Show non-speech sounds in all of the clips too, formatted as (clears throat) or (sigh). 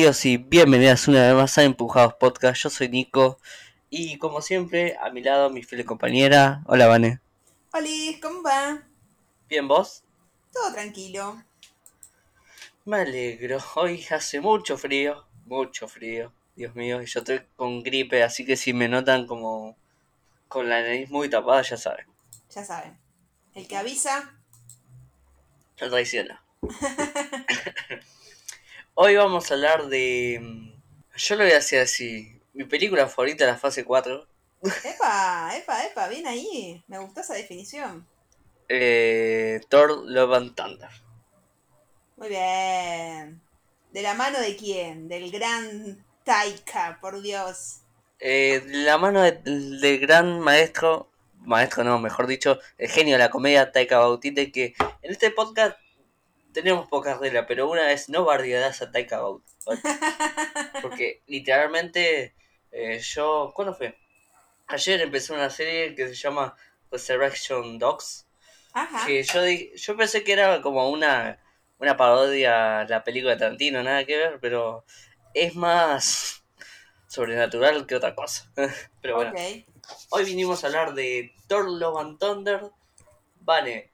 Bienvenidos y bienvenidas una vez más a Empujados Podcast. Yo soy Nico y como siempre a mi lado mi fiel compañera. Hola Vane. Hola, ¿cómo va? ¿Bien vos? Todo tranquilo. Me alegro. Hoy hace mucho frío, mucho frío. Dios mío, y yo estoy con gripe, así que si me notan como con la nariz muy tapada, ya saben. Ya saben. El que avisa. No traiciona. (laughs) Hoy vamos a hablar de. Yo lo voy a decir así. Mi película favorita de la fase 4. Epa, epa, epa, bien ahí. Me gustó esa definición. Eh, Thor Love and Thunder. Muy bien. ¿De la mano de quién? Del gran Taika, por Dios. Eh, de la mano de- del gran maestro. Maestro no, mejor dicho, el genio de la comedia Taika Waititi que en este podcast tenemos poca regla, pero una vez no bardearás a Taika. (laughs) Porque literalmente eh, yo, ¿cuándo fue? Ayer empecé una serie que se llama Resurrection Dogs. Ajá. Que yo, yo pensé que era como una, una parodia a la película de Tarantino, nada que ver, pero es más sobrenatural que otra cosa. (laughs) pero bueno, hoy vinimos a hablar de Thor Love and Thunder. Vale.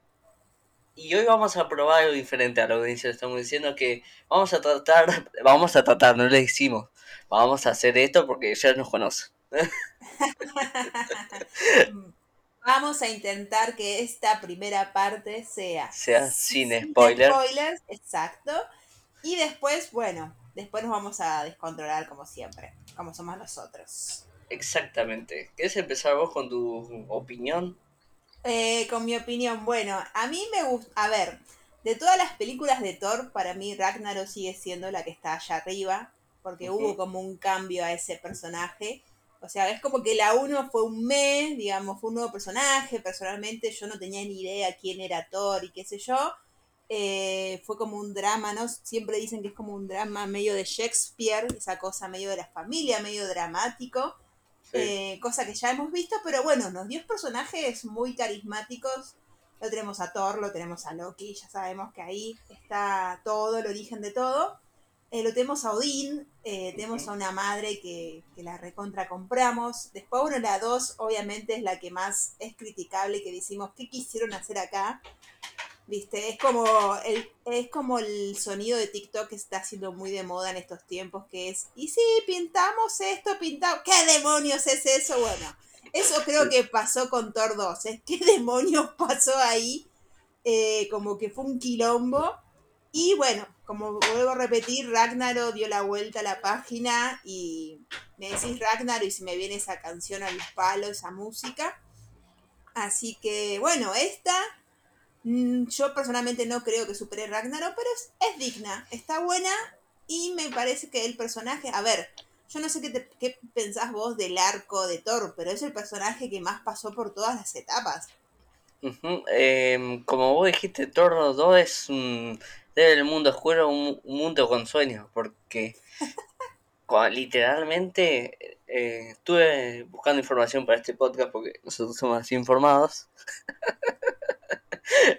Y hoy vamos a probar algo diferente a lo que le estamos diciendo, que vamos a tratar, (laughs) vamos a tratar, no le decimos, vamos a hacer esto porque ya nos conoce. (laughs) Vamos a intentar que esta primera parte sea. Sea sin spoiler. spoilers, exacto. Y después, bueno, después nos vamos a descontrolar como siempre, como somos nosotros. Exactamente. ¿Quieres empezar vos con tu opinión? Eh, con mi opinión, bueno, a mí me gusta, a ver, de todas las películas de Thor, para mí Ragnarok sigue siendo la que está allá arriba, porque hubo como un cambio a ese personaje. O sea, es como que la 1 fue un mes, digamos, fue un nuevo personaje. Personalmente yo no tenía ni idea quién era Thor y qué sé yo. Eh, fue como un drama, ¿no? Siempre dicen que es como un drama medio de Shakespeare, esa cosa medio de la familia, medio dramático. Sí. Eh, cosa que ya hemos visto, pero bueno, nos dio personajes muy carismáticos. Lo tenemos a Thor, lo tenemos a Loki, ya sabemos que ahí está todo, el origen de todo. Eh, lo tenemos a Odín, eh, tenemos a una madre que, que la recontra compramos. Después, bueno, la 2 obviamente es la que más es criticable, que decimos, ¿qué quisieron hacer acá? ¿Viste? Es como el, es como el sonido de TikTok que está siendo muy de moda en estos tiempos, que es, y sí, pintamos esto, pintamos, ¿qué demonios es eso? Bueno, eso creo que pasó con Thor 2, ¿eh? ¿Qué demonios pasó ahí? Eh, como que fue un quilombo. Y bueno, como vuelvo a repetir, Ragnarok dio la vuelta a la página y me decís Ragnarok y se me viene esa canción al palo, esa música. Así que bueno, esta yo personalmente no creo que supere Ragnarok, pero es, es digna, está buena y me parece que el personaje, a ver, yo no sé qué, te- qué pensás vos del arco de Thor, pero es el personaje que más pasó por todas las etapas. Em, como vos dijiste, Thor 2 es un. Debe el mundo oscuro, un, un mundo con sueños, porque (laughs) literalmente eh, estuve buscando información para este podcast porque nosotros somos así informados. (laughs)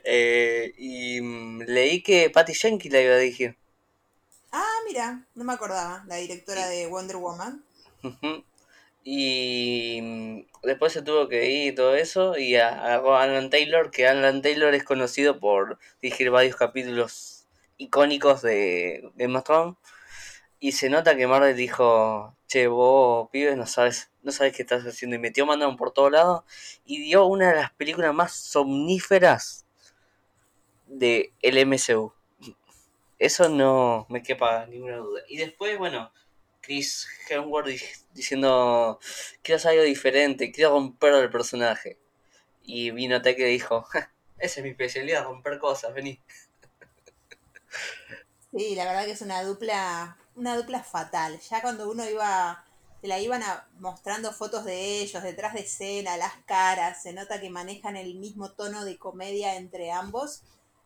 Eh, y mm, leí que Patty Jenkins la iba a dirigir. Ah, mira, no me acordaba, la directora de Wonder Woman. Y mm, después se tuvo que ir y todo eso y a- agarró a Alan Taylor, que Alan Taylor es conocido por dirigir varios capítulos icónicos de Game of Thrones. Y se nota que Marvel dijo, che, vos, pibes, no sabes, no sabes qué estás haciendo. Y metió Mandaron por todos lados y dio una de las películas más somníferas de el MCU. Eso no me quepa ninguna duda. Y después, bueno, Chris Hemsworth di- diciendo, quiero hacer algo diferente, quiero romper el personaje. Y vino Taika y dijo, "Ja, esa es mi especialidad, romper cosas, vení. Sí, la verdad que es una dupla, una dupla fatal. Ya cuando uno iba, te la iban a- mostrando fotos de ellos, detrás de escena, las caras, se nota que manejan el mismo tono de comedia entre ambos.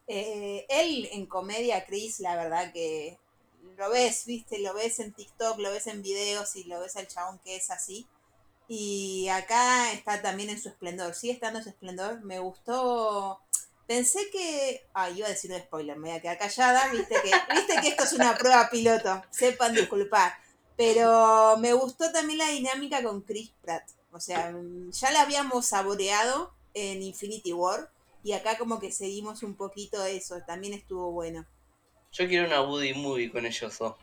Eh, él en comedia, Chris, la verdad que lo ves, viste, lo ves en TikTok, lo ves en videos y lo ves al chabón que es así. Y acá está también en su esplendor, sigue estando en su esplendor. Me gustó Pensé que. Ah, iba a decir un spoiler, me voy a quedar callada. Viste que, viste que esto es una prueba piloto. Sepan disculpar. Pero me gustó también la dinámica con Chris Pratt. O sea, ya la habíamos saboreado en Infinity War. Y acá como que seguimos un poquito eso. También estuvo bueno. Yo quiero una Woody Movie con ellos dos.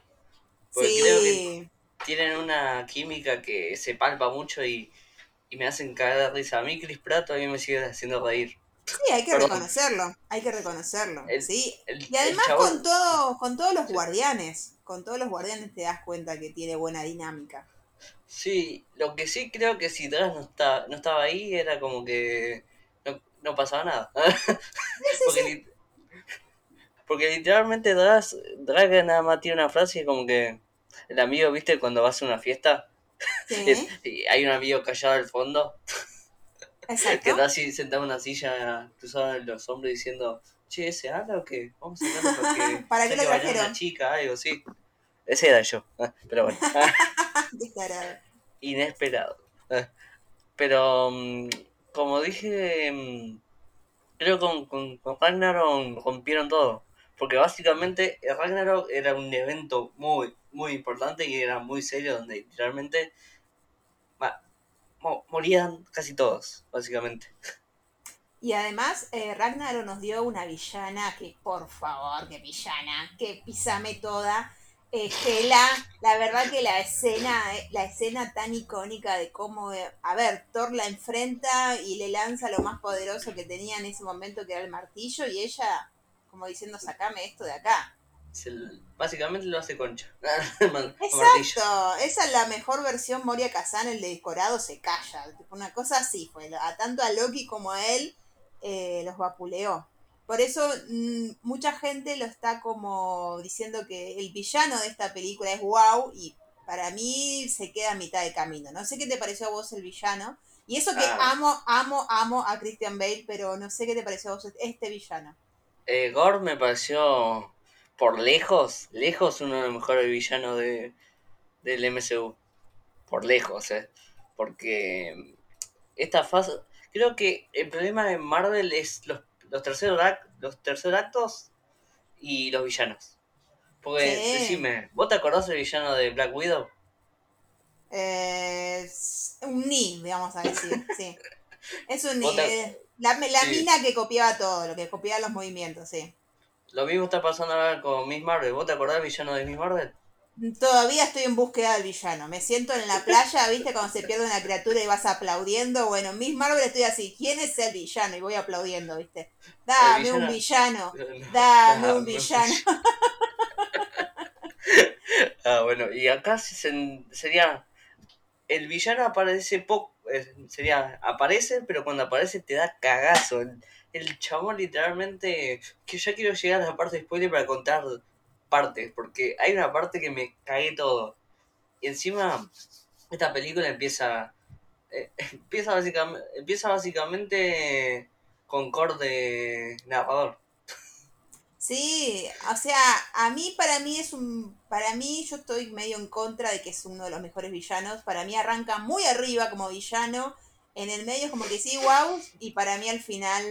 Porque creo que tienen una química que se palpa mucho y, me hacen caer de risa. A mí Chris Pratt mí me sigue haciendo reír. Sí, hay que reconocerlo, hay que reconocerlo. sí. y además con todo, con todos los guardianes, con todos los guardianes te das cuenta que tiene buena dinámica. Sí, lo que sí creo que si Dras no, está, no estaba ahí era como que no, pasaba nada. (laughs) porque, porque, literalmente Dras, nada más tiene una frase y como que el amigo, viste, cuando vas a una fiesta (laughs) y hay un amigo callado al fondo. Exacto. que está así sentado en una silla cruzada en los hombros diciendo, che, ¿ese habla o qué? Vamos a hablar porque (laughs) ¿Para qué lo trajeron? una chica, algo así. Ese era yo, ah, pero bueno. (laughs) Inesperado. Ah, pero, mm, como dije, mm, creo que con, con, con Ragnarok rompieron todo. Porque básicamente Ragnarok era un evento muy, muy importante y era muy serio donde literalmente morían casi todos, básicamente. Y además, eh, Ragnarok nos dio una villana que, por favor, que villana, que pisame toda. Eh, la verdad que la escena, eh, la escena tan icónica de cómo, eh, a ver, Thor la enfrenta y le lanza lo más poderoso que tenía en ese momento, que era el martillo, y ella, como diciendo, sacame esto de acá básicamente lo hace concha. (laughs) Exacto, esa es la mejor versión Moria Kazan, el de se calla. Una cosa así fue, a tanto a Loki como a él eh, los vapuleó. Por eso mm, mucha gente lo está como diciendo que el villano de esta película es wow y para mí se queda a mitad de camino. No sé qué te pareció a vos el villano. Y eso que ah. amo, amo, amo a Christian Bale, pero no sé qué te pareció a vos este villano. Eh, Gore me pareció por lejos, lejos uno de los mejores villanos de, del MCU. Por lejos, ¿eh? Porque esta fase... Creo que el problema de Marvel es los, los, terceros, los terceros actos y los villanos. Porque, decime, ¿vos te acordás del villano de Black Widow? Eh, un ni, vamos a decir, sí. (laughs) Es un ni. Eh, la, la mina que copiaba todo, lo que copiaba los movimientos, sí. Lo mismo está pasando ahora con Miss Marvel. ¿Vos te acordás del villano de Miss Marvel? Todavía estoy en búsqueda del villano. Me siento en la playa, ¿viste? Cuando se pierde una criatura y vas aplaudiendo. Bueno, Miss Marvel estoy así. ¿Quién es el villano? Y voy aplaudiendo, ¿viste? Dame un villano. (laughs) Dame un villano. (laughs) ah, bueno. Y acá sería. El villano aparece poco. Eh, sería. Aparece, pero cuando aparece te da cagazo el chabón literalmente, que ya quiero llegar a la parte de spoiler para contar partes, porque hay una parte que me cagué todo. Y encima, esta película empieza, eh, (laughs) empieza, básicamente, empieza básicamente con corte narrador. Sí, o sea, a mí, para mí es un, para mí yo estoy medio en contra de que es uno de los mejores villanos. Para mí arranca muy arriba como villano, en el medio es como que sí, wow, y para mí al final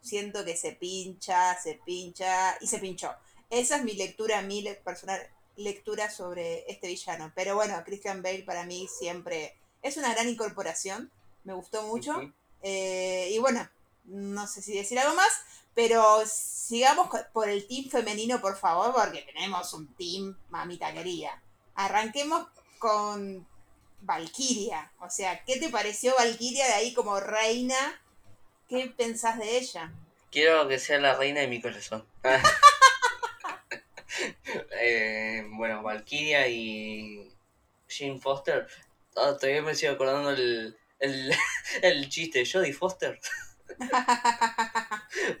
siento que se pincha, se pincha y se pinchó. Esa es mi lectura, mi personal lectura sobre este villano. Pero bueno, Christian Bale para mí siempre es una gran incorporación, me gustó mucho. Eh, y bueno, no sé si decir algo más, pero sigamos por el team femenino, por favor, porque tenemos un team mamita querida. Arranquemos con Valkyria. O sea, ¿qué te pareció Valkyria de ahí como reina ¿Qué pensás de ella? Quiero que sea la reina de mi corazón. (laughs) (laughs) Eh, bueno, Valkyria y Jane Foster. Ah, todavía me sigo acordando el, el, (laughs) el chiste de Jodie Foster.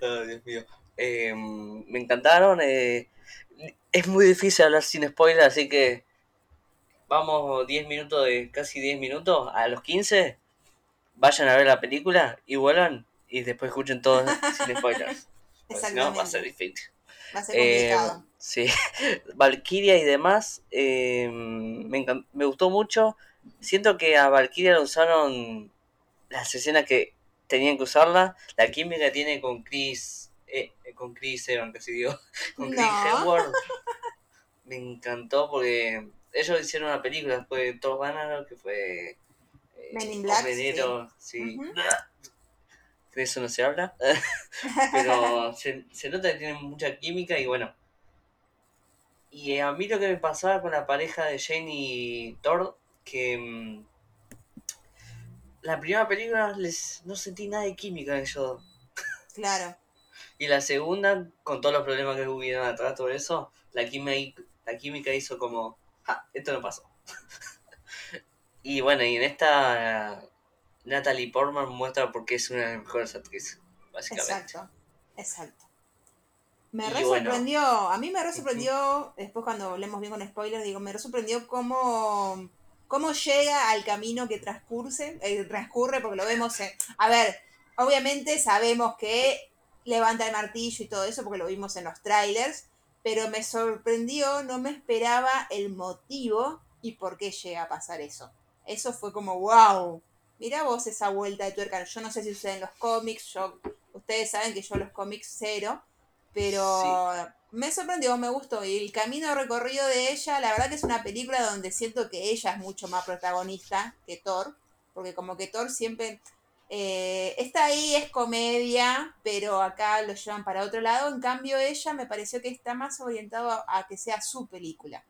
oh, Dios mío. Eh, me encantaron. Eh, es muy difícil hablar sin spoiler, así que vamos 10 minutos de casi 10 minutos. A los 15 vayan a ver la película y vuelvan y después escuchen todo (laughs) sin spoilers. no, va a ser difícil. Va a ser complicado. Eh, sí, (laughs) Valkyria y demás, eh, me, me gustó mucho. Siento que a Valkyria lo usaron las escenas que tenían que usarla. La química que tiene con Chris, eh, con Chris Evans, que se dio, (laughs) con Chris No. Hemsworth, me encantó porque ellos hicieron una película después de Thor Ragnarok que fue eh, Men in Black, sí. De eso no se habla. (laughs) Pero se, se nota que tienen mucha química y bueno. Y a mí lo que me pasaba con la pareja de Jane y Thor, que mm, la primera película les no sentí nada de química en ellos. Claro. (laughs) Y la segunda, con todos los problemas que hubieron atrás, todo eso, la química, la química hizo como, ah, esto no pasó. (laughs) y bueno, y en esta Natalie Portman muestra por qué es una de las mejores actrices, básicamente. Exacto, exacto. Me re bueno. sorprendió, a mí me re sorprendió, después cuando hablemos bien con spoilers, digo, me re sorprendió cómo, cómo llega al camino que transcurse, eh, transcurre, porque lo vemos en... A ver, obviamente sabemos que levanta el martillo y todo eso, porque lo vimos en los trailers, pero me sorprendió, no me esperaba el motivo y por qué llega a pasar eso. Eso fue como, wow, mira vos esa vuelta de tuerca. Yo no sé si sucede en los cómics, yo, ustedes saben que yo los cómics cero, pero me sorprendió, me gustó. Y el camino recorrido de ella, la verdad que es una película donde siento que ella es mucho más protagonista que Thor, porque como que Thor siempre eh, está ahí, es comedia, pero acá lo llevan para otro lado. En cambio, ella me pareció que está más orientado a, a que sea su película.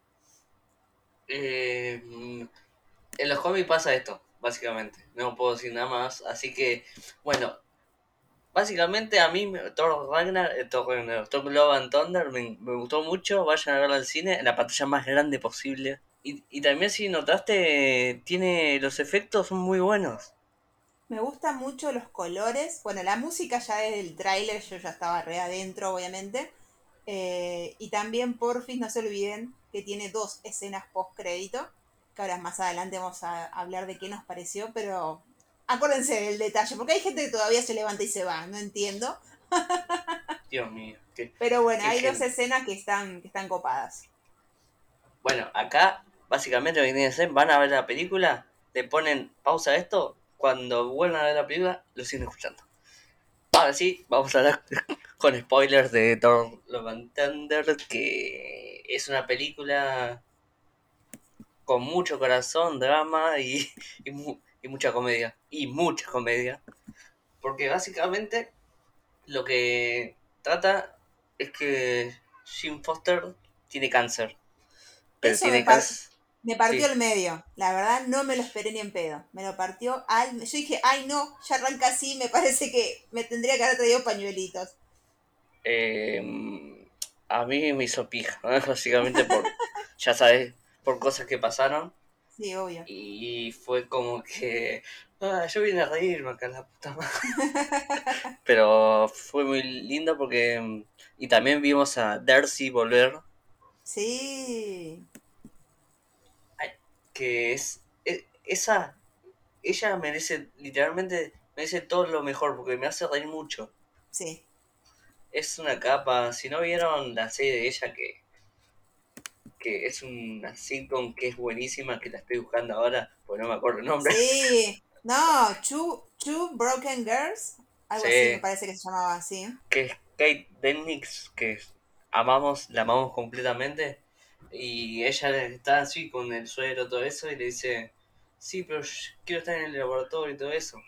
Eh, mm, en los cómics pasa esto, básicamente. No puedo decir nada más. Así que, bueno, básicamente a mí Thor Ragnar, eh, Thor, Ragnar, Thor Love and Thunder me, me gustó mucho. Vayan a verla al cine en la pantalla más grande posible. Y, y también si notaste, tiene los efectos son muy buenos. Me gustan mucho los colores. Bueno, la música ya desde el tráiler, yo ya estaba re adentro, obviamente. Eh, y también, porfis, no se olviden que tiene dos escenas post crédito. Que ahora más adelante vamos a hablar de qué nos pareció, pero acuérdense del detalle, porque hay gente que todavía se levanta y se va, no entiendo. (laughs) Dios mío. qué- Pero bueno, hay dos escenas que están, que están copadas. Bueno, acá básicamente lo que tienen que hacer, van a ver la película, le ponen pausa a esto, cuando vuelvan a ver la película, lo siguen escuchando. Ahora sí, vamos a hablar (laughs) con spoilers de Thor Love and Thunder, que es una película con mucho corazón, drama y, y, mu- y mucha comedia. Y mucha comedia. Porque básicamente lo que trata es que Jim Foster tiene cáncer. Pero Eso tiene me par-. Me partió Sí. el medio, la verdad no me lo esperé ni en pedo. Me lo partió al... Yo dije, ay no, ya arranca así, me parece que me tendría que haber traído pañuelitos. Eh, a mí me hizo pija, ¿no? (laughs) básicamente por, ya sabes, por cosas que pasaron. Sí, obvio. Y fue como que, ah, yo vine a reírme acá, la puta madre. (laughs) Pero fue muy lindo porque, y también vimos a Darcy volver, Sí. que es, e- esa, ella merece, literalmente, merece todo lo mejor porque me hace reír mucho. Sí. Es una capa, si no vieron la serie de ella que, que es una sitcom que es buenísima, que la estoy buscando ahora, pues no me acuerdo el nombre. Sí. (laughs) No, Two, Two Broken Girls. Algo Sí. así me parece que se llamaba así. que es Kate Dennings, que amamos, la amamos completamente, y ella está así con el suero, todo eso, y le dice, sí, pero yo quiero estar en el laboratorio y todo eso.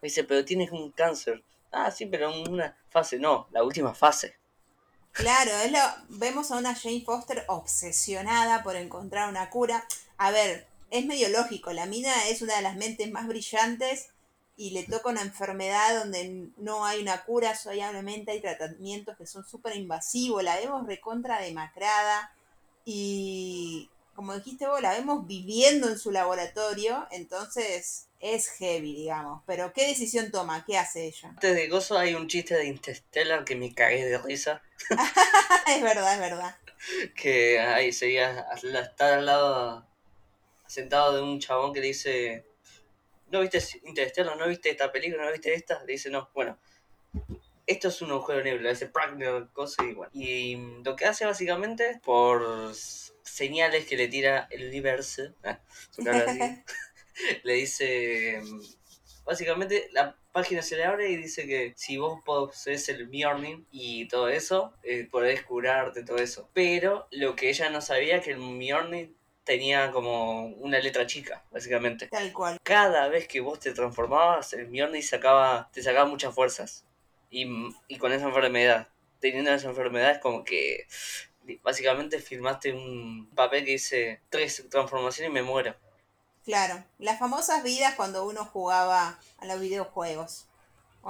Dice, pero tienes un cáncer. Ah, sí, pero en una fase, no, la última fase. Claro, es lo, vemos a una Jane Foster obsesionada por encontrar una cura. A ver, es medio lógico, la mina es una de las mentes más brillantes y le toca una enfermedad donde no hay una cura, solamente hay tratamientos que son súper invasivos, la vemos recontra demacrada y como dijiste vos, la vemos viviendo en su laboratorio, entonces es heavy, digamos. Pero ¿qué decisión toma? ¿Qué hace ella? Antes de Gozo hay un chiste de Interstellar que me cagué de risa, (laughs) es verdad, es verdad. que ahí sería estar al lado, sentado de un chabón que le dice, ¿no viste Interstellar? ¿No viste esta película? ¿No viste esta? Le dice, no, bueno, esto es un agujero negro, le Pragnell, cosa y bueno. Y lo que hace básicamente, por señales que le tira el universo, (laughs) ah, (laughs) (laughs) le dice, básicamente, la, página se le abre y dice que si vos posees el Mjolnir y todo eso, eh, podés curarte, todo eso. Pero lo que ella no sabía es que el Mjolnir tenía como una letra chica, básicamente. Tal cual. Cada vez que vos te transformabas, el Mjolnir sacaba, te sacaba muchas fuerzas. Y, y con esa enfermedad, teniendo esa enfermedad es como que básicamente firmaste un papel que dice tres transformaciones y me muero. Claro, las famosas vidas cuando uno jugaba a los videojuegos.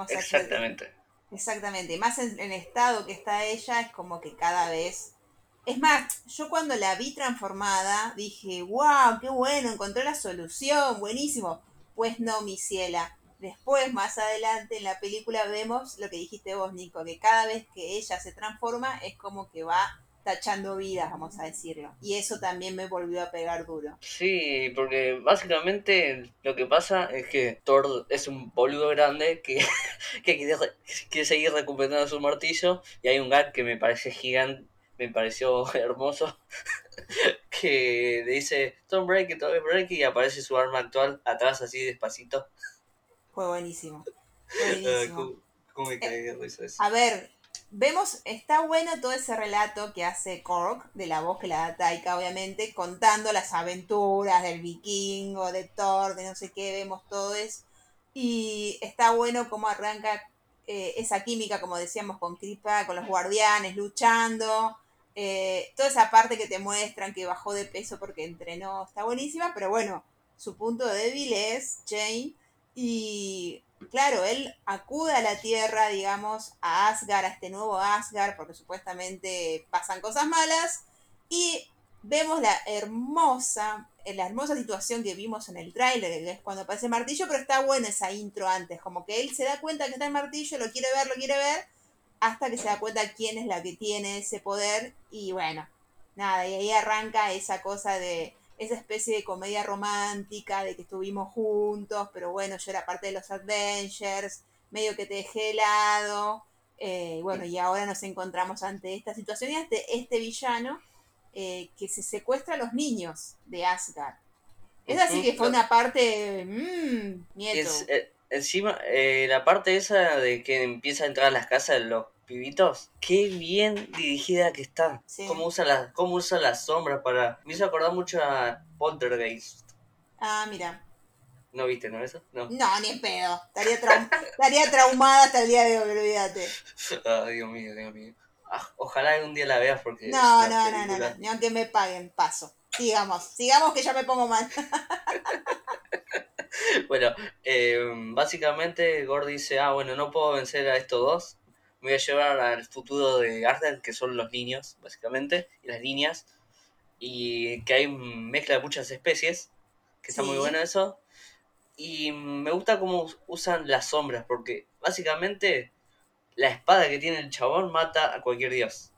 exactamente. exactamente, más en el estado que está ella es como que cada vez... Es más, yo cuando la vi transformada dije, wow, qué bueno, encontré la solución, buenísimo. Pues no, mi ciela. Después, más adelante en la película vemos lo que dijiste vos, Nico, que cada vez que ella se transforma es como que va tachando vidas, vamos a decirlo. Y eso también me volvió a pegar duro. Sí, porque básicamente lo que pasa es que Thor es un boludo grande que, (laughs) que quiere, seguir recuperando su martillo y hay un gag que me parece gigante, me pareció (laughs) hermoso, (laughs) que le dice Tom Break, Tom Break y aparece su arma actual atrás así despacito. Fue buenísimo. buenísimo. ¿Cómo, me de risa eso? A ver, vemos, está bueno todo ese relato que hace Korg, de la voz que la da Taika, obviamente, contando las aventuras del vikingo, de Thor, de no sé qué, vemos todo eso. Y está bueno cómo arranca eh, esa química, como decíamos, con Kripa, con los guardianes, luchando. Eh, toda esa parte que te muestran que bajó de peso porque entrenó, está buenísima, pero bueno, su punto débil es Jane. Y claro, él acude a la Tierra, digamos, a Asgard, a este nuevo Asgard, porque supuestamente pasan cosas malas, y vemos la hermosa, la hermosa situación que vimos en el tráiler, que es cuando aparece el martillo, pero está buena esa intro antes, como que él se da cuenta que está el martillo, lo quiere ver, lo quiere ver, hasta que se da cuenta quién es la que tiene ese poder, y bueno, nada, y ahí arranca esa cosa de esa especie de comedia romántica de que estuvimos juntos, pero bueno, yo era parte de los Adventures, medio que te dejé helado, eh, bueno, y ahora nos encontramos ante esta situación y ante este villano eh, que se secuestra a los niños de Asgard. Es así que fue una parte... Mmm, nieto. Eh, encima, la parte esa de que empieza a entrar a las casas de los pibitos, qué bien dirigida que está. Cómo usa las, cómo usa las sombras para. Me hizo acordar mucho a Poltergeist. Ah, mira. ¿No viste, no eso? No. No, ni en pedo. Estaría, estaría traumada hasta el día de hoy, olvídate. Ay, Dios mío, Dios mío. Ah, ojalá algún día la veas porque. No, no, no, no, no, Ni aunque me paguen, paso. Sigamos, sigamos que ya me pongo mal. (laughs) bueno, eh, básicamente Gord dice, ah, bueno, no puedo vencer a estos dos, me voy a llevar al futuro de Arden, que son los niños, básicamente, y las niñas, y que hay mezcla de muchas especies, que está muy bueno eso. Y me gusta cómo usan las sombras, porque básicamente la espada que tiene el chabón mata a cualquier dios.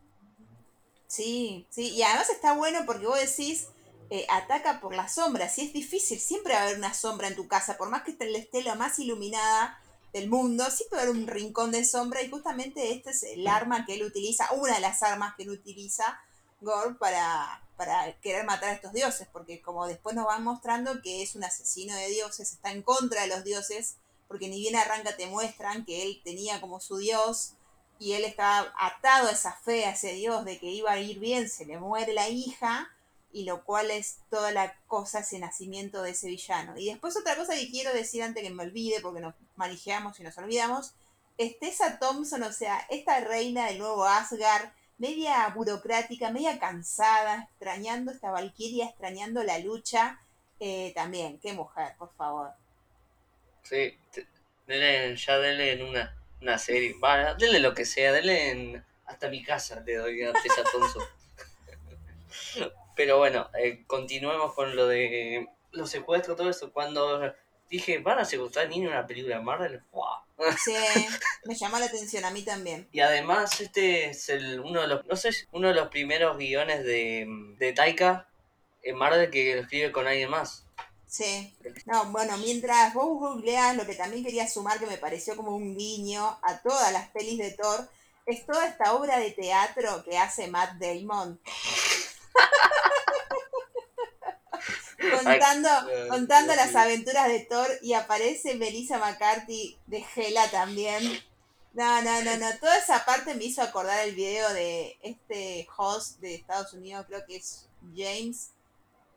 Sí, sí, y además está bueno porque vos decís, eh, ataca por las sombras, y es difícil, siempre va a haber una sombra en tu casa, por más que esté la más iluminada, del mundo, siempre haber un rincón de sombra y justamente este es el arma que él utiliza, una de las armas que él utiliza, Gore, para, para querer matar a estos dioses, porque como después nos van mostrando que es un asesino de dioses, está en contra de los dioses, porque ni bien arranca te muestran que él tenía como su dios y él estaba atado a esa fe, a ese dios de que iba a ir bien, se le muere la hija, y lo cual es toda la cosa, ese nacimiento de ese villano. Y después otra cosa que quiero decir antes que me olvide, porque nos manijeamos y nos olvidamos, es Tessa Thompson, o sea, esta reina del nuevo Asgard, media burocrática, media cansada, extrañando esta Valkyria, extrañando la lucha, eh, también, qué mujer, por favor. Sí, ya denle en una, una serie, va, denle lo que sea, denle en, hasta mi casa le doy a Tessa Thompson. (laughs) Pero bueno, eh, continuemos con lo de los secuestros, todo eso. Cuando dije, ¿van a secuestrar niños en una película de Marvel? Sí, me llama la atención, a mí también. Y además, este es el, uno de los, no sé, uno de los primeros guiones de, de Taika en Marvel que lo escribe con alguien más. Sí. No, bueno, mientras vos googleas, lo que también quería sumar que me pareció como un guiño a todas las pelis de Thor, es toda esta obra de teatro que hace Matt Damon. Contando, Ay, contando las aventuras de Thor y aparece Melissa McCarthy de Hela también. No, no, no, no. Toda esa parte me hizo acordar el video de este host de Estados Unidos, creo que es James,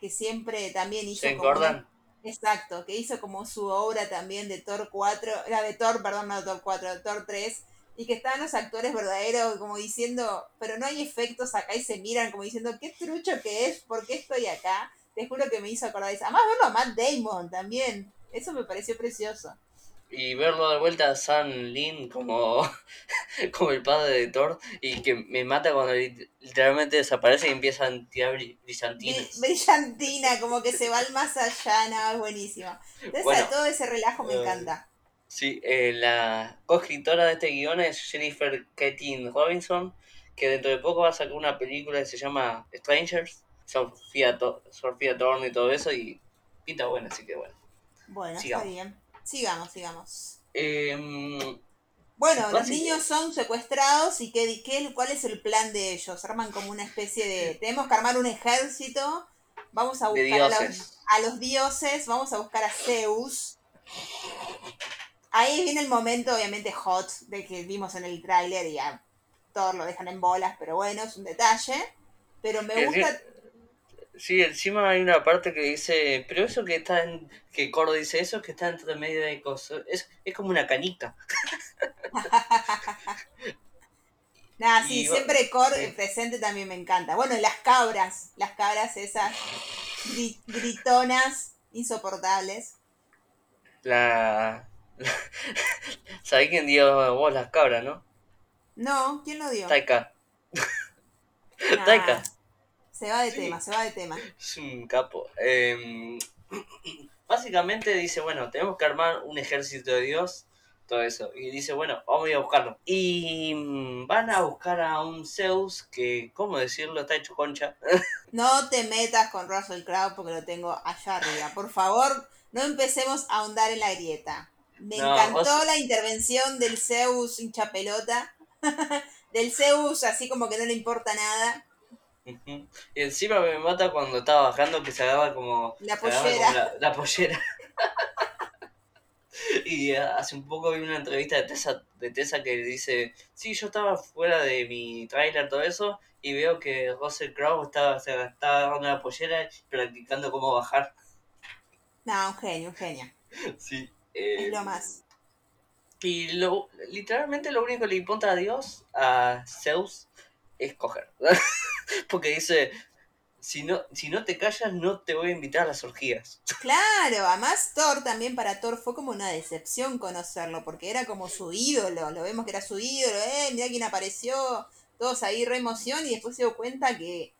que siempre también hizo Jane como Gordon. Exacto, que hizo como su obra también de Thor 4, la de Thor, perdón, no de Thor 4, de Thor 3, y que estaban los actores verdaderos como diciendo, pero no hay efectos acá y se miran como diciendo, qué trucho que es, ¿por qué estoy acá? Te juro que me hizo acordar eso. Además verlo a Matt Damon también, eso me pareció precioso. Y verlo de vuelta a Sam Lin como, (laughs) como el padre de Thor. Y que me mata cuando lit- literalmente desaparece y empiezan a tirar bri- Bri- brillantinas. Brillantina, como que se va al más allá, no, es buenísimo. Entonces Bueno. todo ese relajo me encanta. Sí, eh, la coescritora de este guion es Jennifer Ketin Robinson, que dentro de poco va a sacar una película que se llama Strangers, Sofía, To- Sofía Thorne y todo eso, y pinta buena, así que bueno. Bueno, sigamos. está bien. Sigamos, sigamos. Em, Bueno, los niños son secuestrados y qué, qué, cuál es el plan de ellos. Arman como una especie de... Tenemos que armar un ejército. Vamos a buscar a los, dioses. a los dioses. Vamos a buscar a Zeus. Ahí viene el momento, obviamente, hot de que vimos en el tráiler y a Thor lo dejan en bolas, pero bueno, es un detalle. Pero me Es gusta... Sí, encima hay una parte que dice, pero eso que está en, que Coro dice, eso que está entre medio de cosas, es, es como una canica. (laughs) Nada, sí, Y- siempre Cor sí. presente también me encanta. Bueno, las cabras, las cabras esas gri- gritonas, insoportables. La... (laughs) ¿Sabés quién dio vos las cabras, no? No, ¿quién lo dio? Taika. Nah, Taika. Se va de Sí. tema, se va de tema. Es un capo. Em, (clears throat) básicamente dice, bueno, tenemos que armar un ejército de Dios, todo eso. Y dice, bueno, vamos a ir a buscarlo. Y mm, van a buscar a un Zeus que, ¿cómo decirlo? Está hecho concha. (laughs) No te metas con Russell Crowe porque lo tengo allá arriba. Por favor, no empecemos a ahondar en la grieta. Me No, encantó vos- la intervención del Zeus hincha pelota. (laughs) del Zeus así como que no le importa nada. Y encima me mata cuando estaba bajando que se agarra como La pollera. como la, la pollera. (laughs) y eh, hace un poco vi una entrevista de Tessa, de Tessa que dice, sí, yo estaba fuera de mi trailer, todo eso, y veo que Russell Crowe estaba, se estaba agarrando la pollera y practicando cómo bajar. No, un genio, un genio. (laughs) sí. Es lo más. Y lo, literalmente lo único que le importa a Dios, a Zeus, es coger. (laughs) Porque dice, si no, si no te callas, no te voy a invitar a las orgías. (laughs) Claro, además Thor también para Thor fue como una decepción conocerlo, porque era como su ídolo, lo vemos que era su ídolo, eh, mira quién apareció, todos ahí re emoción y después se dio cuenta que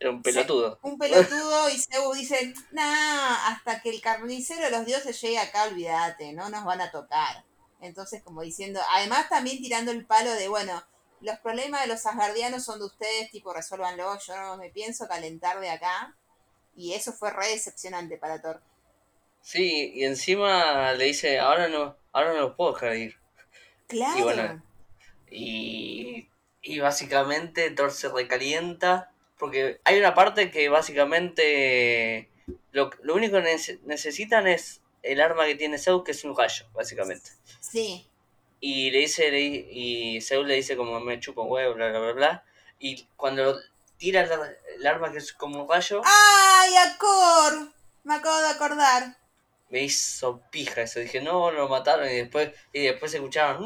Era un pelotudo. un pelotudo y Zeus dice, nah, hasta que el carnicero de los dioses llegue acá, olvídate, no nos van a tocar. Entonces como diciendo, además también tirando el palo de, bueno, los problemas de los asgardianos son de ustedes, tipo, resuélvanlo, yo no me pienso calentar de acá. Y eso fue re decepcionante para Thor. Sí, y encima le dice, ahora no, ahora no los puedo dejar ir. Claro. Y bueno, Y, y básicamente Thor se recalienta. Porque hay una parte que básicamente lo, lo único que nece- necesitan es el arma que tiene Zeus, que es un rayo, básicamente. Sí, Y le dice, le- y Zeus le dice como me chupa un huevo, bla, bla, bla, bla. Y cuando tira el, el arma que es como un rayo, ¡Ay, Acor! Me acabo de acordar. me hizo pija eso. Dije, no, lo mataron. Y después, y después se escuchaban.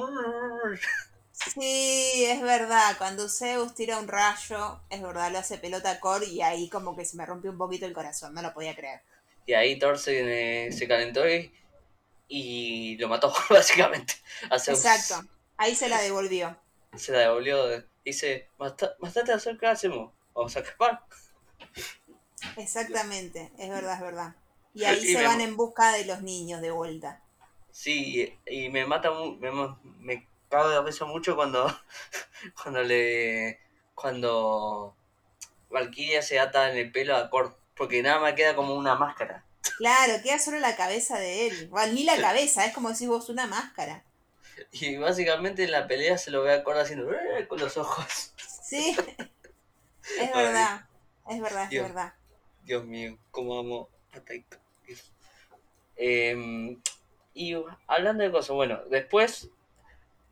Sí, es verdad. Cuando Zeus tira un rayo, es verdad, lo hace pelota a Cor y ahí como que se me rompió un poquito el corazón. No lo podía creer. Y ahí Thor se, se calentó y, y lo mató, (laughs) básicamente. A Zeus. Exacto. Ahí se la devolvió. Se la devolvió. Dice, "Basta- bastante hacer, ¿qué hacemos? Vamos a escapar. Exactamente. Es verdad, es verdad. Y (laughs) ahí Y se me- van en busca de los niños de vuelta. Sí, y me mata, me cago de risa mucho cuando, (laughs) cuando le, cuando Valkyria se ata en el pelo a Kord, porque nada más queda como una máscara. Claro, queda solo la cabeza de él. Bueno, ni la cabeza, es como decís vos una máscara. (laughs) Y básicamente en la pelea se lo ve a Kord haciendo "Eh", con los ojos. Sí. (laughs) Es verdad. Es verdad, es Dios. verdad. Dios mío, cómo amo, Em, y hablando de cosas, bueno, después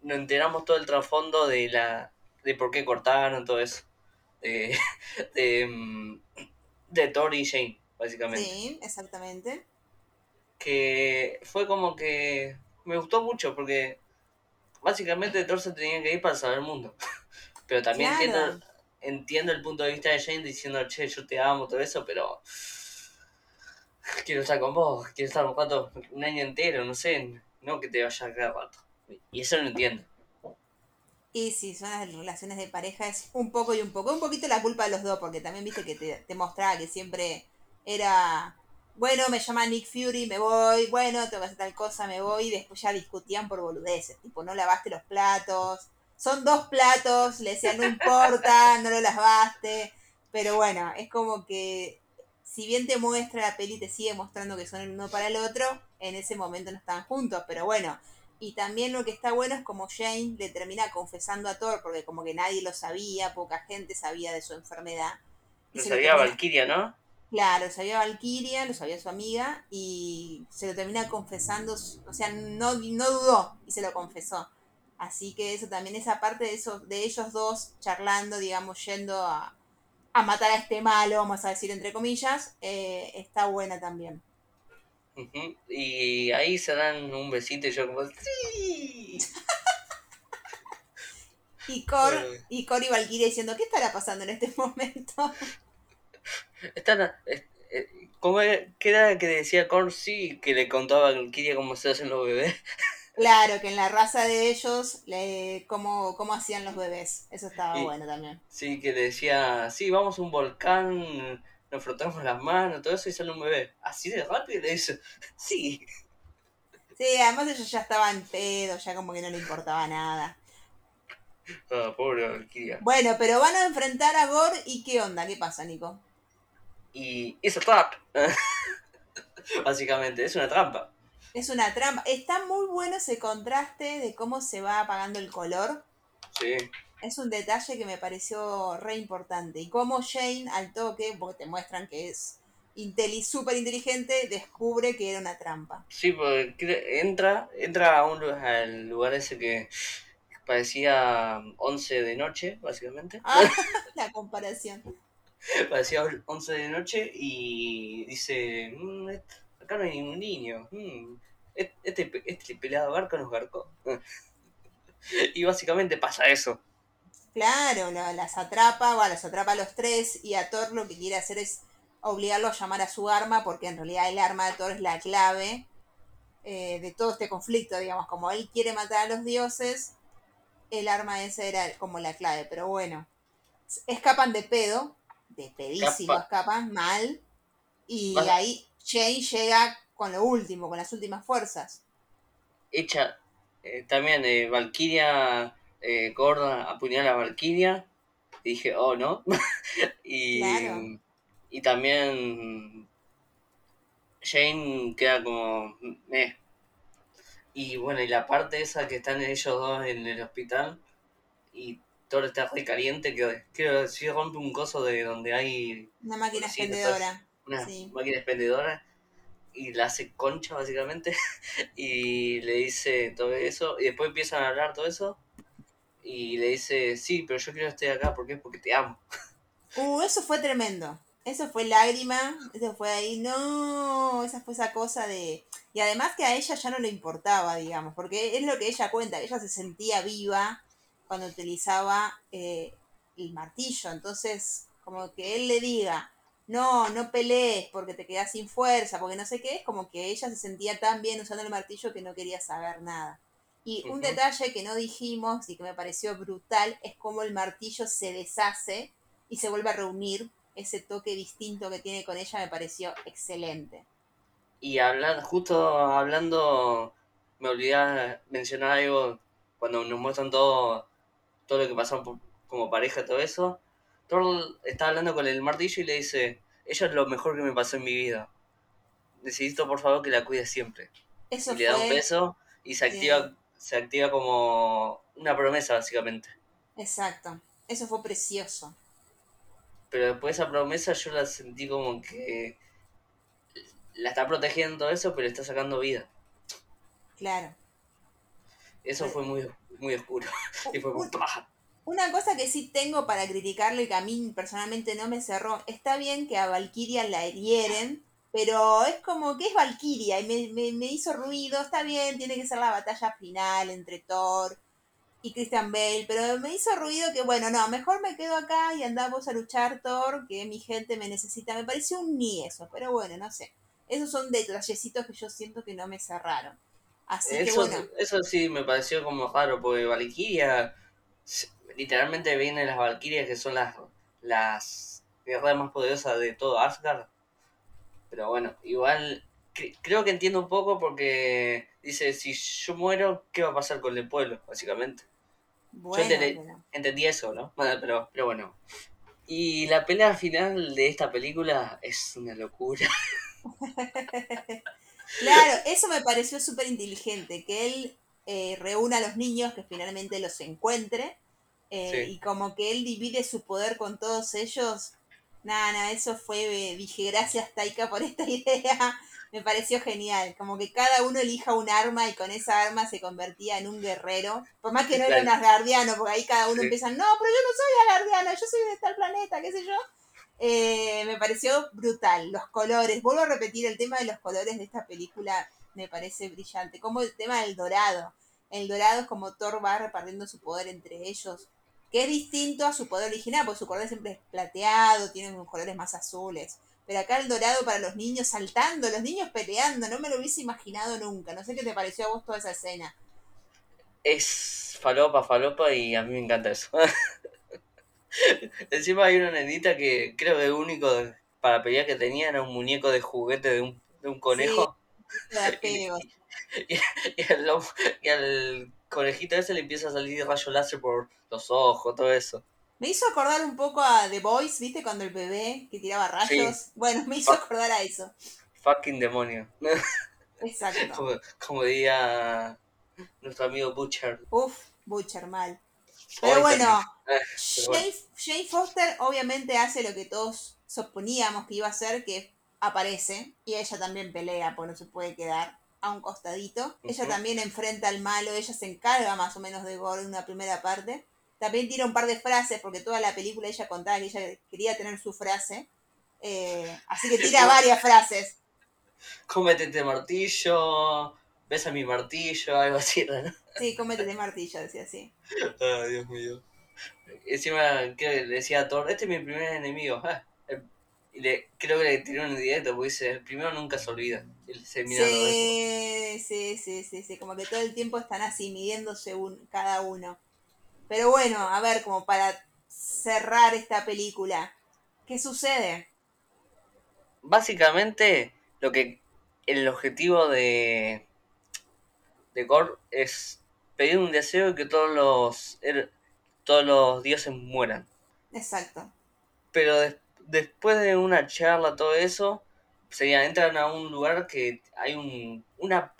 nos enteramos todo el trasfondo de la de por qué cortaron todo eso. De, (laughs) de, em, de Thor y Jane, básicamente. Sí, exactamente. Que fue como que me gustó mucho porque básicamente Thor se tenía que ir para salvar el mundo. (laughs) Pero también entiendo, entiendo el punto de vista de Jane diciendo, che, yo te amo, todo eso, pero (sighs) quiero estar con vos, quiero estar buscando un año entero, no sé, no que te vaya cada rato. Y eso no entiendo. Y sí, son las relaciones de pareja, es un poco y un poco, un poquito la culpa de los dos, porque también viste que te, te mostraba que siempre era, bueno, me llama Nick Fury, me voy, bueno, tengo que hacer tal cosa, me voy, y después ya discutían por boludeces, tipo, no lavaste los platos, son dos platos, le decían, no importa, (laughs) no lo lavaste, pero bueno, es como que si bien te muestra la peli, te sigue mostrando que son el uno para el otro, en ese momento no están juntos, pero bueno. Y también lo que está bueno es como Jane le termina confesando a Thor, porque como que nadie lo sabía, poca gente sabía de su enfermedad. Lo sabía Valkyria, ¿no? Claro, lo sabía Valkyria, lo sabía su amiga, y se lo termina confesando, o sea, no, no dudó y se lo confesó. Así que eso también, esa parte de, eso, de ellos dos charlando, digamos, yendo a, a matar a este malo, vamos a decir entre comillas, eh, está buena también. Y ahí se dan un besito y yo como, ¡sí! (laughs) y, Cor, y Cor y Valkyria diciendo, ¿qué estará pasando en este (laughs) momento? Están, eh, ¿Cómo era, ¿Qué era que decía Cor? Sí, que le contaba a Valkyria cómo se hacen los bebés. (laughs) Claro, que en la raza de ellos, le, cómo, cómo hacían los bebés. Eso estaba bueno también. Sí, que decía, sí, vamos a un volcán, nos frotamos las manos, todo eso y sale un bebé. Así de rápido le dice, sí. Sí, además ellos ya estaban pedos, ya como que no le importaba nada. Ah, pobre Valkyria. Bueno, pero van a enfrentar a Gore y ¿qué onda? ¿Qué pasa, Nico? Y es trap. (laughs) Básicamente, es una trampa. Es una trampa. Está muy bueno ese contraste de cómo se va apagando el color. Sí. Es un detalle que me pareció re importante. Y cómo Jane al toque, porque te muestran que es súper inteligente, descubre que era una trampa. Sí, porque entra, entra a un lugar, al lugar ese que parecía 11 de noche, básicamente. Ah, (laughs) (laughs) la comparación. parecía 11 de noche y dice, mm, acá no hay ningún niño. Mm, este, este pelado barco nos garcó. (laughs) y básicamente pasa eso. Claro, las atrapa, bueno, las atrapa a los tres y a Thor lo que quiere hacer es obligarlo a llamar a su arma porque en realidad el arma de Thor es la clave eh, de todo este conflicto, digamos, como él quiere matar a los dioses, el arma esa era como la clave, pero bueno, escapan de pedo, de pedísimo escapan mal, y ahí Jane llega con lo último, con las últimas fuerzas. Hecha, eh, también eh, Valkyria eh, gorda apuñala a Valkyria. Y dije, oh no. (laughs) y, y también Jane queda como. Eh. Y bueno, y la parte esa que están ellos dos en el hospital y todo está re caliente, que quiero decir, rompe un coso de donde hay. Una máquina expendedora. Una máquina expendedora y la hace concha básicamente (laughs) y le dice todo eso y después empiezan a hablar todo eso y le dice, sí, pero yo quiero estar acá, ¿por qué? Porque te amo. (laughs) Uh, eso fue tremendo. Eso fue lágrima, eso fue ahí, no, esa fue esa cosa de... Y además que a ella ya no le importaba, digamos, porque es lo que ella cuenta, ella se sentía viva cuando utilizaba eh, el martillo, entonces como que él le diga, no, no pelees porque te quedas sin fuerza, porque no sé qué, es como que ella se sentía tan bien usando el martillo que no quería saber nada. Y un detalle que no dijimos y que me pareció brutal es cómo el martillo se deshace y se vuelve a reunir. Ese toque distinto que tiene con ella me pareció excelente. Y hablando, justo hablando, me olvidé mencionar algo cuando nos muestran todo, todo lo que pasó como pareja, todo eso Thor está hablando con el martillo y le dice, ella es lo mejor que me pasó en mi vida. Necesito por favor que la cuide siempre. Eso y le da un beso y se activa, se activa como una promesa básicamente. Exacto. Eso fue precioso. Pero después esa promesa yo la sentí como que la está protegiendo eso, pero le está sacando vida. Claro. Eso fue muy, muy oscuro. (laughs) y fue muy paja. Una cosa que sí tengo para criticarle que a mí personalmente no me cerró, está bien que a Valkyria la hieren, pero es como que es Valkyria y me, me, me, hizo ruido, está bien, tiene que ser la batalla final entre Thor y Christian Bale, pero me hizo ruido que bueno, no, mejor me quedo acá y andamos a luchar Thor, que mi gente me necesita, me pareció un ni eso, pero bueno, no sé, esos son detallecitos que yo siento que no me cerraron. Así eso, que bueno. Eso sí me pareció como raro, porque Valkyria literalmente vienen las Valkyrias que son las, las guerreras más poderosas de todo Asgard. Pero bueno, igual creo que entiendo un poco porque dice, si yo muero, ¿qué va a pasar con el pueblo? Básicamente. Bueno, yo entendí, entendí eso, ¿no? Pero, pero bueno. Y la pelea final de esta película es una locura. (laughs) (laughs) claro, eso me pareció súper inteligente, que él eh, reúna a los niños, que finalmente los encuentre, eh, y como que él divide su poder con todos ellos. Nada, nada, eso fue, dije, gracias Taika por esta (laughs) idea, me pareció genial, como que cada uno elija un arma y con esa arma se convertía en un guerrero, por más que no era un asgardiano, porque ahí cada uno empieza, no, pero yo no soy asgardiano, yo soy de tal planeta, qué sé yo. Eh, me pareció brutal, los colores, vuelvo a repetir, el tema de los colores de esta película me parece brillante, como el tema del dorado, el dorado es como Thor va repartiendo su poder entre ellos, que es distinto a su poder original, porque su color siempre es plateado, tiene unos colores más azules. Pero acá el dorado para los niños saltando, los niños peleando, no me lo hubiese imaginado nunca. No sé qué te pareció a vos toda esa escena. Es falopa, falopa y a mí me encanta eso. (laughs) Encima hay una nenita que creo que el único para pelear que tenía era un muñeco de juguete de un, de un conejo. Sí, (laughs) y, y, al, y al conejito ese le empieza a salir rayo láser por los ojos, todo eso. Me hizo acordar un poco a The Boys, ¿viste? Cuando el bebé que tiraba rayos. Bueno, me hizo acordar a eso. Fucking demonio. Exacto. (laughs) como, como, diría nuestro amigo Butcher. Uf, Butcher, mal. Pero (laughs) bueno, Jane, Jane Foster obviamente hace lo que todos suponíamos que iba a hacer, que aparece y ella también pelea, porque no se puede quedar a un costadito. Ella también enfrenta al malo, ella se encarga más o menos de Gore en una primera parte. También tira un par de frases, porque toda la película ella contaba que ella quería tener su frase. Eh, así que tira (laughs) varias frases. Cómete este martillo, besa mi martillo, algo así, ¿no? Sí, cómete este martillo, decía así. Ay, Dios mío. Encima, que decía a Thor, este es mi primer enemigo. Ah, le, creo que le tiró un directo porque dice, el primero nunca se olvida. Se sí, sí, sí, sí, sí, como que todo el tiempo están así midiéndose un, cada uno. Pero bueno, a ver, como para cerrar esta película, ¿qué sucede? Básicamente, lo que el objetivo de de Gore es pedir un deseo y que todos los todos los dioses mueran. Exacto. Pero después después de una charla, todo eso, sería, entran a un lugar que hay un, una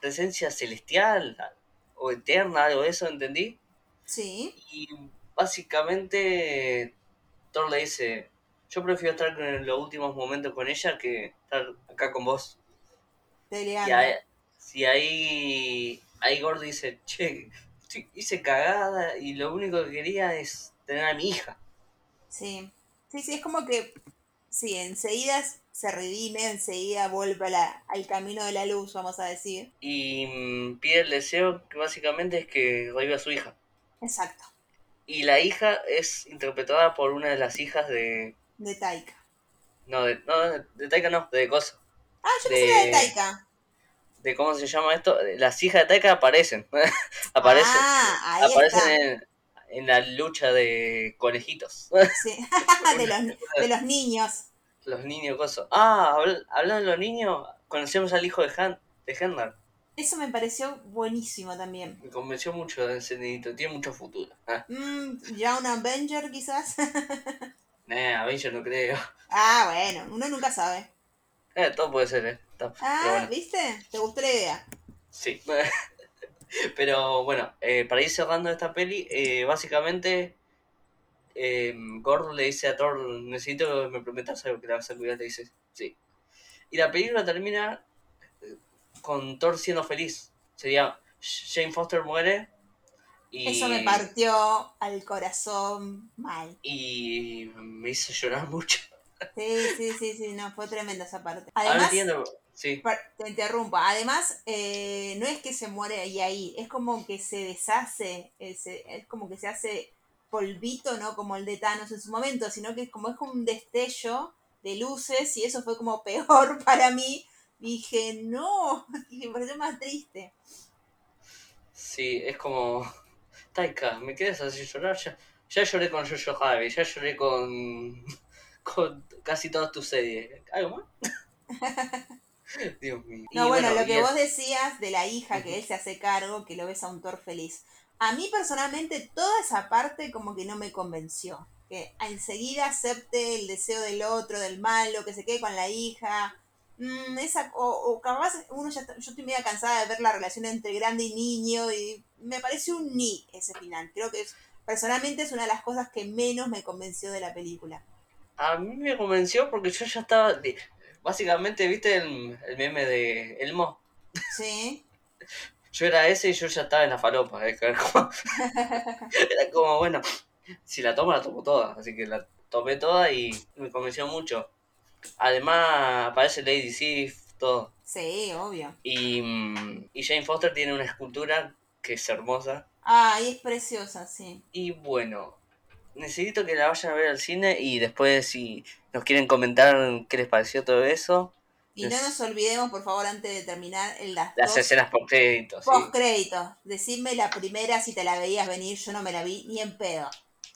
presencia celestial o eterna, algo de eso, ¿entendí? Sí. Y básicamente Thor le dice, yo prefiero estar en los últimos momentos con ella que estar acá con vos. Peleando. Y ahí, ahí Gord dice, che, hice cagada y lo único que quería es tener a mi hija. Sí. Sí, sí, es como que, sí, enseguida se redime, enseguida vuelve al camino de la luz, vamos a decir. Y mm, pide el deseo que básicamente es que reviva a su hija. Exacto. Y la hija es interpretada por una de las hijas de... De Taika. No, de, no, de Taika no, de Cosa. Ah, yo pensé de, de Taika. De cómo se llama esto. Las hijas de Taika aparecen. (laughs) aparecen. Ah, ahí aparecen en, en la lucha de conejitos. Sí, (laughs) de, los, (laughs) de los niños. Los niños, cosas. Ah, hablando de los niños, conocemos al hijo de, Han, de. Eso me pareció buenísimo también. Me convenció mucho de ese niñito, tiene mucho futuro. ¿eh? Mm, ya un Avenger quizás. (laughs) nah, Avenger no creo. Ah, bueno, uno nunca sabe. Eh, todo puede ser, ¿eh? ah, ¿viste? ¿Te gustó la idea? Sí. Pero bueno, eh, para ir cerrando esta peli, eh, básicamente eh, Gord le dice a Thor, necesito que me prometas algo que la vas a cuidar, le dice, sí. Y la película termina eh, con Thor siendo feliz. Sería Jane Foster muere. Y, Eso me partió al corazón mal. Y me hizo llorar (laughs) mucho. Sí, sí, sí, sí, no, fue tremenda esa parte. Ahora Además, entiendo. Sí. te interrumpo. Además, eh, no es que se muere ahí ahí, es como que se deshace, es, es como que se hace polvito, ¿no? Como el de Thanos en su momento, sino que es como es como un destello de luces y eso fue como (laughs) peor para mí. Dije, no, y me pareció más triste. Sí, es como. (laughs) Taika, ¿me quieres hacer llorar? Ya, ya lloré con Jojo Javi, ya lloré con. (laughs) con casi todas tus series. ¿Algo más? (laughs) Dios mío. No, bueno, lo que vos decías de la hija que él se hace cargo, que lo ves a un Thor feliz. A mí personalmente toda esa parte como que no me convenció. Que enseguida acepte el deseo del otro, del malo, que se quede con la hija. Mm, esa, o, o capaz uno ya está- yo estoy media cansada de ver la relación entre grande y niño y me parece un ni ese final. Creo que es, personalmente es una de las cosas que menos me convenció de la película. A mí me convenció porque yo ya estaba. Básicamente, ¿viste el, el meme de Elmo? Sí. Yo era ese y yo ya estaba en la falopa. ¿eh? Era como, (laughs) era como, bueno, si la tomo, la tomo toda. Así que la tomé toda y me convenció mucho. Además, aparece Lady Sif, todo. Sí, obvio. Y, mm, y Jane Foster tiene una escultura que es hermosa. Ay, es preciosa, sí. Y bueno, necesito que la vayan a ver al cine y después si nos quieren comentar qué les pareció todo eso. Y no nos olvidemos, por favor, antes de terminar, en las, Las dos escenas por créditos. post créditos. Decidme la primera si te la veías venir, yo no me la vi ni en pedo.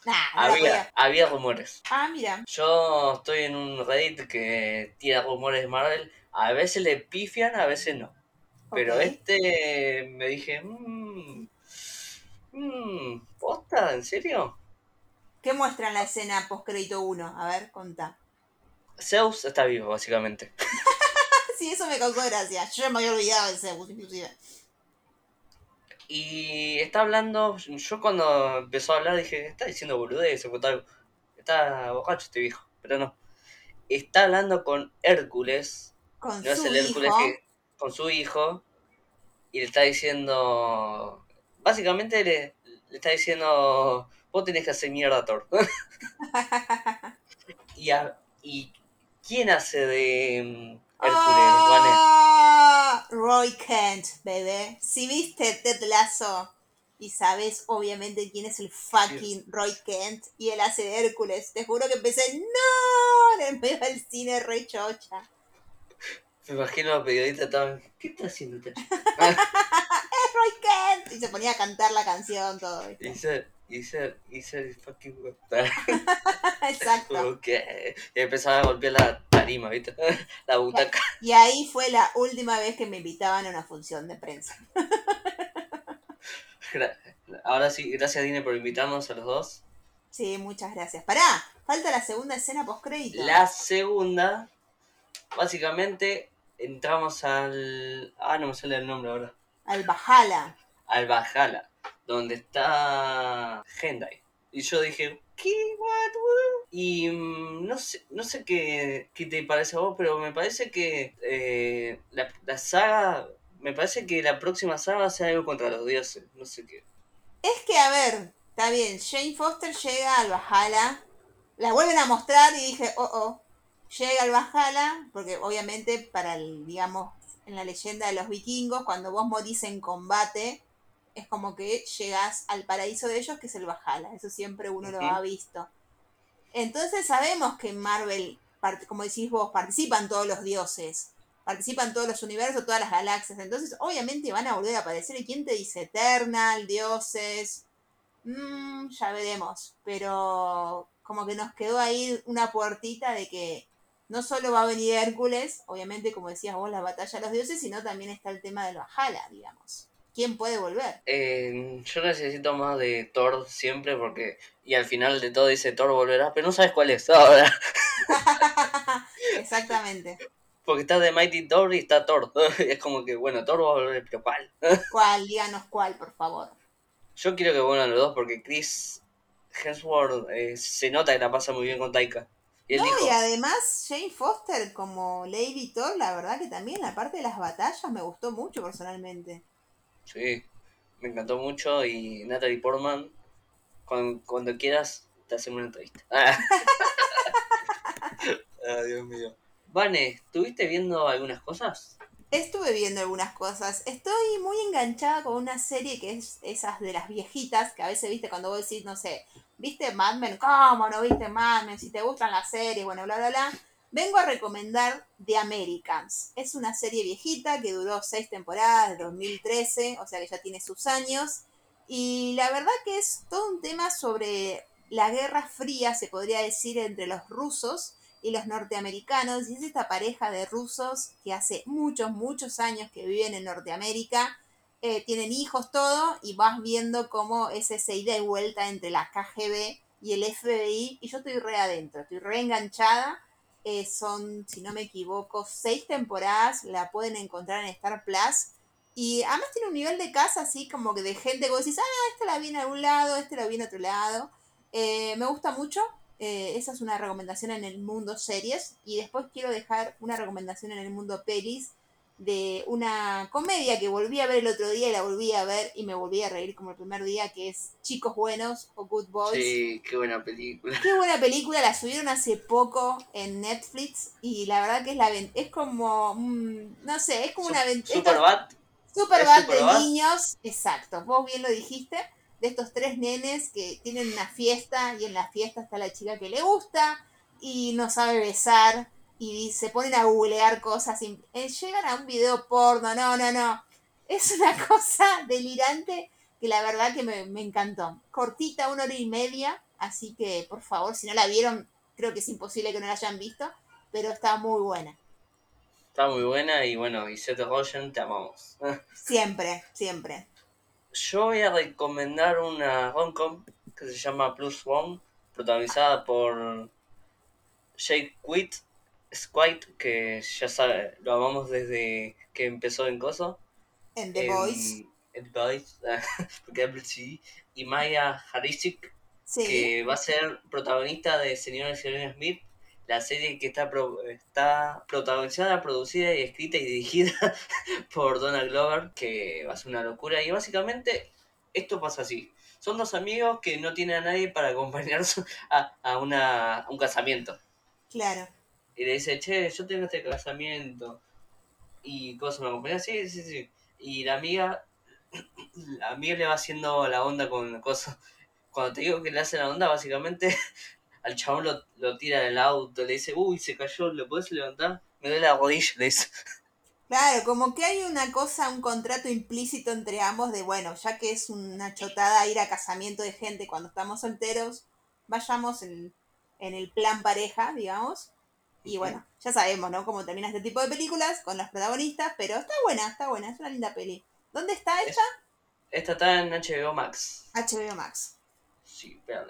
Nah, Había, había rumores. Ah, mira. Yo estoy en un Reddit que tiene rumores de Marvel. A veces le pifian, a veces no. Pero este me dije, mmm, mmm, ¿posta? ¿En serio? ¿Qué muestra en la escena post crédito 1? A ver, contá. Zeus está vivo, básicamente. (laughs) Sí, eso me causó gracia. Yo ya me había olvidado de Zeus, inclusive. Y está hablando, yo cuando empezó a hablar dije, está diciendo boludez, o tal, está borracho este viejo, pero no. Está hablando con Hércules, Con no es su el Hércules hijo. que, con su hijo, y le está diciendo, básicamente le, le está diciendo, vos tenés que hacer mierda a Thor. (laughs) y, a- y ¿quién hace de mm, Hércules? Ah, Roy Kent, bebé. Si viste Ted Lasso y sabes obviamente quién es el fucking Roy Kent y él hace de Hércules, te juro que empecé, no, en el medio del cine re chocha. (laughs) Me imagino a los periodistas estaban, ¿qué está haciendo esta chica? (laughs) ¡Es Roy Kent! Y se ponía a cantar la canción, todo. ser, y ser fucking (laughs) Exacto. Como que y empezaba a golpear la tarima, ¿viste? (laughs) La butaca. Y ahí fue la última vez que me invitaban a una función de prensa. (laughs) Ahora sí, gracias Dine por invitarnos a los dos. Sí, muchas gracias. Pará, falta la segunda escena post crédito. La segunda, básicamente, entramos al... Ah, no me sale el nombre ahora. Al Bajala. Al Valhalla, donde está Hendai. Y yo dije, ¿qué? What? what?" Y mm, no sé, no sé qué, qué te parece a vos, pero me parece que eh, la, la saga... Me parece que la próxima saga va a ser algo contra los dioses. No sé qué. Es que, a ver, está bien, Jane Foster llega al Bajala, la vuelven a mostrar y dije, oh, oh, llega al Bajala, porque obviamente para el, digamos, en la leyenda de los vikingos, cuando vos morís en combate, es como que llegas al paraíso de ellos, que es el Bajala, eso siempre uno lo ha visto. Entonces sabemos que en Marvel, como decís vos, participan todos los dioses, participan todos los universos, todas las galaxias, entonces obviamente van a volver a aparecer. ¿Y quién te dice? Eternal, dioses, Mm, ya veremos, pero como que nos quedó ahí una puertita de que no solo va a venir Hércules, obviamente como decías vos, la batalla de los dioses, sino también está el tema del Valhalla, digamos. ¿Quién puede volver? Eh, yo necesito más de Thor siempre porque... Y al final de todo dice Thor volverá, pero no sabes cuál es ahora. (laughs) Exactamente. Porque está de Mighty Thor y está Thor. (laughs) Es como que, bueno, Thor va a volver, pero ¿cuál? (laughs) ¿Cuál? Díganos cuál, por favor. Yo quiero que vuelvan los dos porque Chris Hemsworth eh, se nota que la pasa muy bien con Taika. Y No, y además Jane Foster como Lady Thor, la verdad que también la parte de las batallas me gustó mucho personalmente. Sí, me encantó mucho. Y Natalie Portman, cuando, cuando quieras, te hacemos una entrevista. Ah. (laughs) Ah, Dios mío. Vane, ¿estuviste viendo algunas cosas? Estuve viendo algunas cosas. Estoy muy enganchada con una serie que es esas de las viejitas, que a veces, viste, cuando vos decís, no sé, ¿viste Mad Men? ¿Cómo no viste Mad Men? Si te gustan las series, bueno, bla, bla, bla. Vengo a recomendar The Americans. Es una serie viejita que duró seis temporadas, de 2013, o sea que ya tiene sus años. Y la verdad que es todo un tema sobre la guerra fría, se podría decir, entre los rusos y los norteamericanos. Y es esta pareja de rusos que hace muchos, muchos años que viven en Norteamérica. eh, tienen hijos, todo, y vas viendo cómo es ese ida y vuelta entre la KGB y el FBI. Y yo estoy re adentro, estoy re enganchada. Eh, son, si no me equivoco, seis temporadas. La pueden encontrar en Star Plus. Y además tiene un nivel de casa así como que de gente que vos decís, ah, esta la vi en algún lado, este la vi en otro lado. Eh, me gusta mucho. Eh, esa es una recomendación en el mundo series. Y después quiero dejar una recomendación en el mundo pelis de una comedia que volví a ver el otro día y la volví a ver y me volví a reír como el primer día, que es Chicos Buenos o Good Boys. Sí, qué buena película. Qué buena película, la subieron hace poco en Netflix y la verdad que es la es como mm, no sé, es como una ven- Superbad. Super ¿Es bad de Superbad? niños, exacto, vos bien lo dijiste, de estos tres nenes que tienen una fiesta y en la fiesta está la chica que le gusta y no sabe besar y se ponen a googlear cosas y eh, llegan a un video porno, no, no, no. Es una (laughs) cosa delirante que la verdad que me, me encantó. Cortita, una hora y media, así que por favor, si no la vieron, creo que es imposible que no la hayan visto, pero está muy buena. Está muy buena y bueno, y Seth Rogen, te amamos. (laughs) Siempre, siempre. Yo voy a recomendar una rom-com que se llama Plus One, protagonizada por Jake Witt, Squite, que ya sabe, lo amamos desde que empezó en Coso. En The Voice. en The Voice, (laughs) porque Apple TV, y Maya Harisic, Sí. que va a ser protagonista de Señor y Señora Smith, la serie que está, pro- está protagonizada, producida y escrita y dirigida (laughs) por Donald Glover, que va a ser una locura. Y básicamente esto pasa así. Son dos amigos que no tienen a nadie para acompañarse a, a, una, a un casamiento. Claro. Y le dice, che, yo tengo este casamiento. Y cosa me acompaña, sí, sí, sí. Y la amiga, (clears throat) la amiga le va haciendo la onda con la cosa. Cuando te digo que le hace la onda, básicamente (laughs) al chabón lo, lo tira del auto, le dice, uy, se cayó, ¿le puedes levantar? Me duele la rodilla, le dice. Claro, como que hay una cosa, un contrato implícito entre ambos de, bueno, ya que es una chotada ir a casamiento de gente cuando estamos solteros, vayamos en, en el plan pareja, digamos. Y bueno, ya sabemos, ¿no? Cómo termina este tipo de películas con los protagonistas, pero está buena, está buena, es una linda peli. ¿Dónde está Es- esta? Esta está en HBO Max. HBO Max. Sí, pero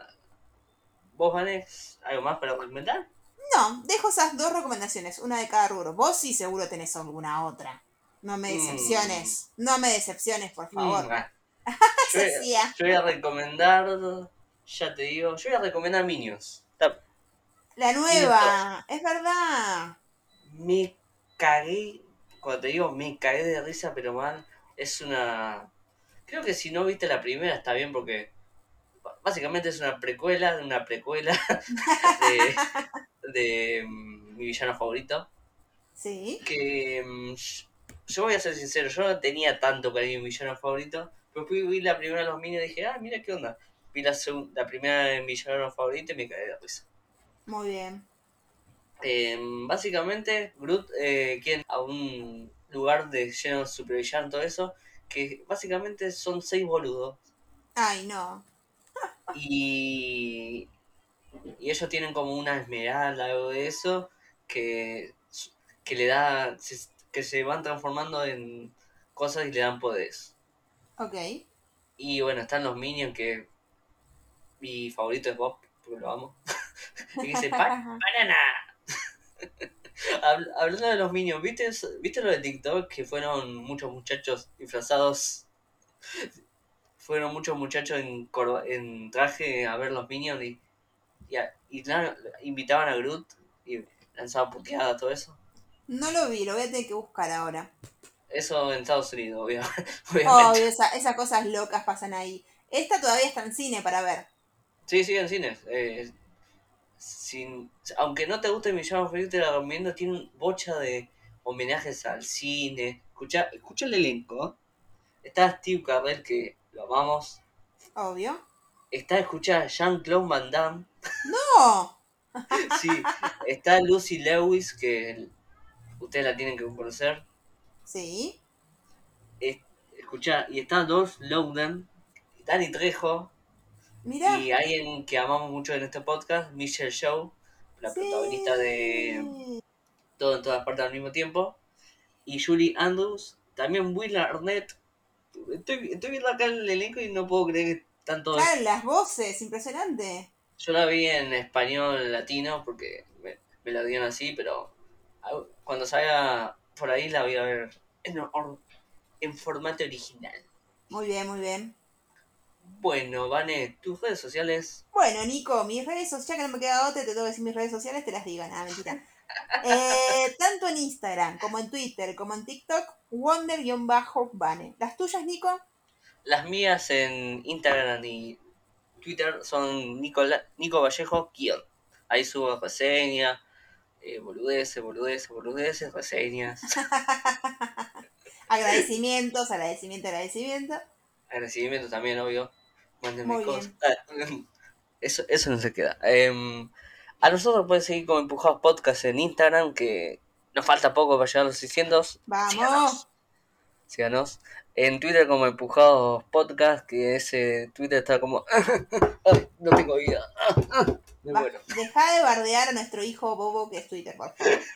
¿Vos, Vanes, algo más para comentar? No, dejo esas dos recomendaciones, una de cada rubro. Vos sí seguro tenés alguna otra. No me Mm. decepciones, no me decepciones, por favor. Mm, ah. (laughs) yo, voy a- Cecilia. yo voy a recomendar, ya te digo, yo voy a recomendar Minions. Está- La nueva, es verdad. me cagué, cuando te digo me cagué de risa, pero mal, es una... Creo que si no viste la primera está bien porque básicamente es una precuela de una precuela (laughs) de, de mm, mi villano favorito. Sí. Que mm, yo- voy a ser sincero, yo no tenía tanto cariño a mi villano favorito, pero fui vi la primera de los Minions y dije, ah, mira qué onda. Vi la, segun- la primera de mi villano favorito y me cagué de risa. Muy bien. Eh, básicamente, Groot eh, quiere a un lugar de lleno de supervillanos, todo eso, que básicamente son seis boludos. Ay, no. Y, y ellos tienen como una esmeralda, algo de eso, que, que le da, que se van transformando en cosas y le dan poderes. Ok. Y bueno, están los minions que mi favorito es Bob, porque lo amo. (laughs) y dice, "Pa- banana. (laughs) Habl- Hablando de los minions, ¿viste, ¿viste lo de TikTok? Que fueron muchos muchachos disfrazados. Fueron muchos muchachos en, traje a ver los minions y, Y, a- y claro, invitaban a Groot y lanzaban puteadas, todo eso. No lo vi, lo voy a tener que buscar ahora. Eso en Estados Unidos, obvia- (laughs) obviamente. Obvio, esa- esas cosas locas pasan ahí. Esta todavía está en cine para ver. Sí, sí, en cines. Eh, sin, aunque no te guste mi llama te la recomiendo. Tiene un bocha de homenajes al cine. Escucha, escucha el elenco. ¿eh? Está Steve Carell, que lo amamos. Obvio. Está, escucha, Jean-Claude Van Damme. ¡No! (laughs) Sí, está Lucy Lewis, que ustedes la tienen que conocer. Sí. Es- escucha, y está Dolph Lundgren, Danny Trejo, Mira. y alguien que amamos mucho en este podcast, Michelle Show, la protagonista de Todo en todas partes al mismo tiempo. Y Julie Andrews, también Will Arnett. Estoy, estoy viendo acá el elenco y no puedo creer que tanto... Claro, las voces, impresionante. Yo la vi en español latino porque me, me la dieron así, pero ah, cuando salga por ahí la voy a ver en, en formato original. Muy bien, muy bien. Bueno, Vane, tus redes sociales. Bueno, Nico, mis redes sociales, ya que no me queda otra, te tengo que decir mis redes sociales, te las digo, nada, mentira. Eh, (laughs) tanto en Instagram, como en Twitter, como en TikTok, Wonder-Bane. ¿Las tuyas, Nico? Las mías en Instagram y Twitter son Nicola, Nico Vallejo guion. Ahí subo reseñas, eh, boludeces, boludeces, boludeces, reseñas. (laughs) Agradecimientos, agradecimiento, agradecimiento. Agradecimientos también, obvio. Mándenme Muy cosas. (laughs) Ah, Eso, eso no se queda. Em, a nosotros pueden seguir como Empujados Podcast en Instagram, que nos falta poco para llegar a los 600. Vamos. Síganos. Síganos. En Twitter como Empujados Podcast, que ese Twitter está como... Ay, (laughs) no tengo vida. Me muero. Deja de bardear a nuestro hijo Bobo, que es Twitter, por favor. (laughs)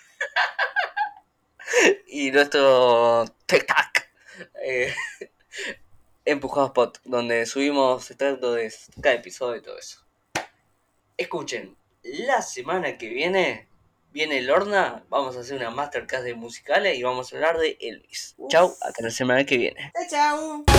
Y nuestro TikTok. Eh, Empujados Pod, donde subimos extractos de cada episodio y todo eso. Escuchen, la semana que viene viene Lorna, vamos a hacer una masterclass de musicales y vamos a hablar de Elvis. Uf. Chau, hasta la semana que viene. Chao, chao.